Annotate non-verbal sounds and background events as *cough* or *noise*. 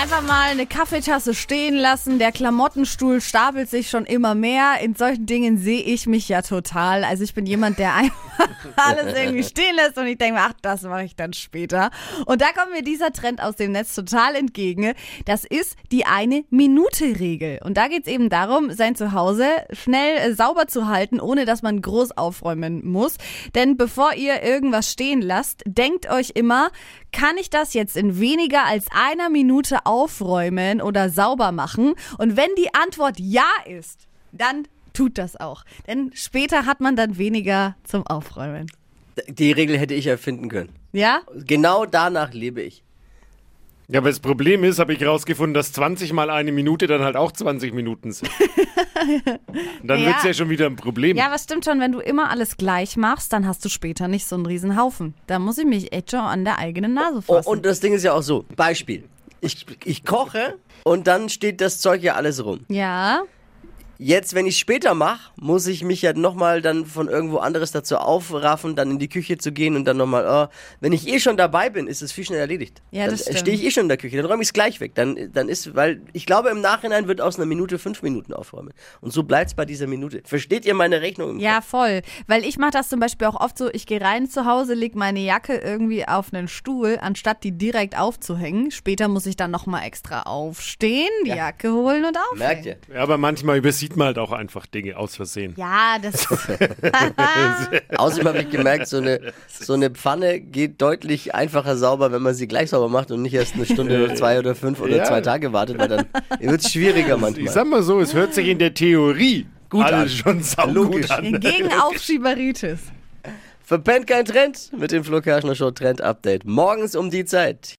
Einfach mal eine Kaffeetasse stehen lassen. Der Klamottenstuhl stapelt sich schon immer mehr. In solchen Dingen sehe ich mich ja total. Also ich bin jemand, der einfach *laughs* alles irgendwie stehen lässt und ich denke mir, ach, das mache ich dann später. Und da kommt mir dieser Trend aus dem Netz total entgegen. Das ist die eine Minute Regel. Und da geht es eben darum, sein Zuhause schnell äh, sauber zu halten, ohne dass man groß aufräumen muss. Denn bevor ihr irgendwas stehen lasst, denkt euch immer, kann ich das jetzt in weniger als einer Minute aufräumen oder sauber machen? Und wenn die Antwort ja ist, dann tut das auch. Denn später hat man dann weniger zum Aufräumen. Die Regel hätte ich erfinden können. Ja? Genau danach lebe ich. Ja, aber das Problem ist, habe ich rausgefunden, dass 20 mal eine Minute dann halt auch 20 Minuten sind. *laughs* Dann Ja. wird's ja schon wieder ein Problem. Ja, was stimmt schon, wenn du immer alles gleich machst, dann hast du später nicht so einen riesen Haufen. Da muss ich mich echt schon an der eigenen Nase Oh, fassen. und das Ding ist ja auch so. Beispiel. Ich, ich koche und dann steht das Zeug ja alles rum. ja, Jetzt, wenn ich später mache, muss ich mich ja nochmal dann von irgendwo anderes dazu aufraffen, dann in die Küche zu gehen und dann nochmal, oh, wenn ich eh schon dabei bin, ist es viel schneller erledigt. Ja, dann das stimmt. stehe ich eh schon in der Küche, dann räume ich es gleich weg. Dann, dann ist, weil ich glaube, im Nachhinein wird aus einer Minute fünf Minuten aufräumen. Und so bleibt es bei dieser Minute. Versteht ihr meine Rechnung? ja, voll. Weil ich mache das zum Beispiel auch oft so, ich gehe rein zu Hause, leg meine Jacke irgendwie auf einen Stuhl, anstatt die direkt aufzuhängen. Später muss ich dann nochmal extra aufstehen, die Jacke holen und aufhängen. Merkt ihr? Ja, aber manchmal übersieht man halt auch einfach Dinge aus Versehen. Ja, das *laughs* Außerdem habe ich gemerkt, so eine, so eine Pfanne geht deutlich einfacher sauber, wenn man sie gleich sauber macht und nicht erst eine Stunde oder zwei oder fünf oder Ja. zwei Tage wartet, weil dann wird es schwieriger Ich manchmal. sag mal so, es hört sich in der Theorie Gut alles an. schon saugut Logisch. an. gegen *laughs* Aufschieberitis. Verpennt kein Trend mit dem Flo Kerschner Show Trend Update. Morgens um die Zeit.